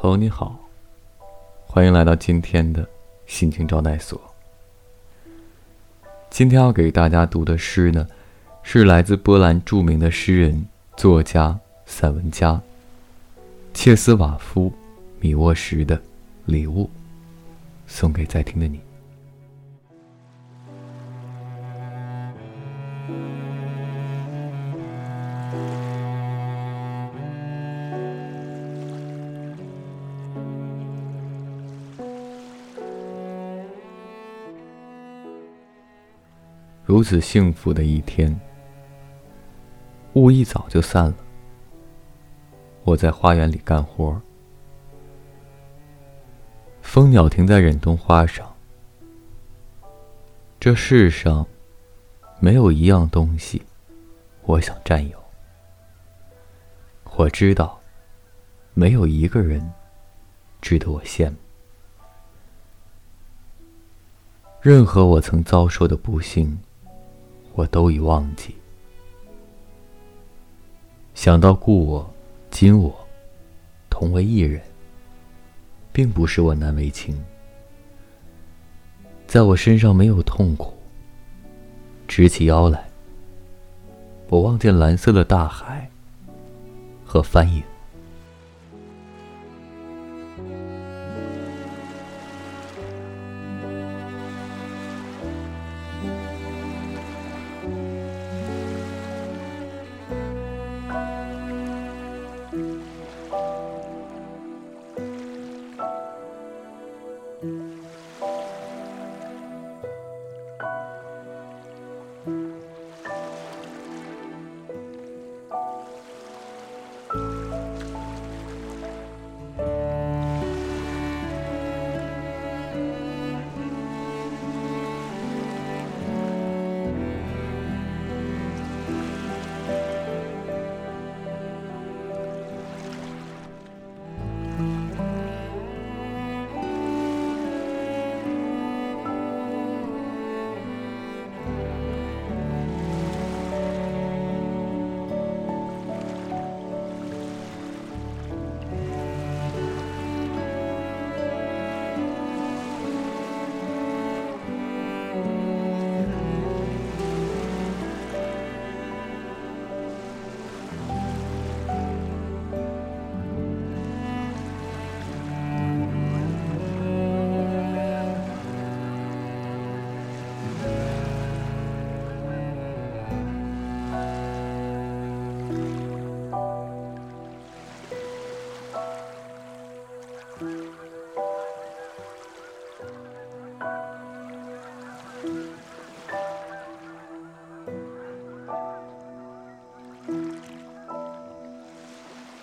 朋友你好，欢迎来到今天的心情招待所。今天要给大家读的诗呢，是来自波兰著名的诗人、作家、散文家切斯瓦夫·米沃什的《礼物》，送给在听的你。如此幸福的一天，雾一早就散了。我在花园里干活，蜂鸟停在忍冬花上。这世上没有一样东西，我想占有。我知道，没有一个人值得我羡慕。任何我曾遭受的不幸。我都已忘记。想到故我、今我同为一人，并不是我难为情。在我身上没有痛苦。直起腰来，我望见蓝色的大海和帆影。Thank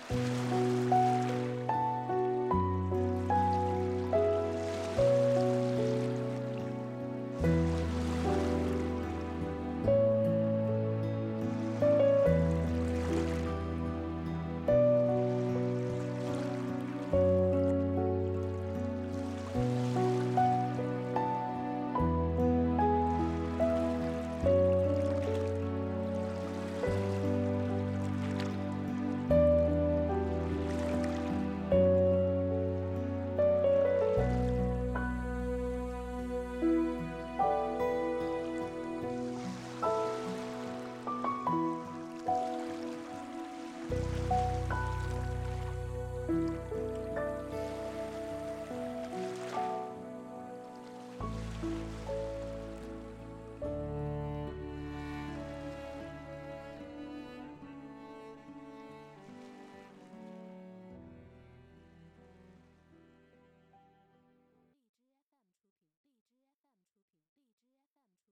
Thank.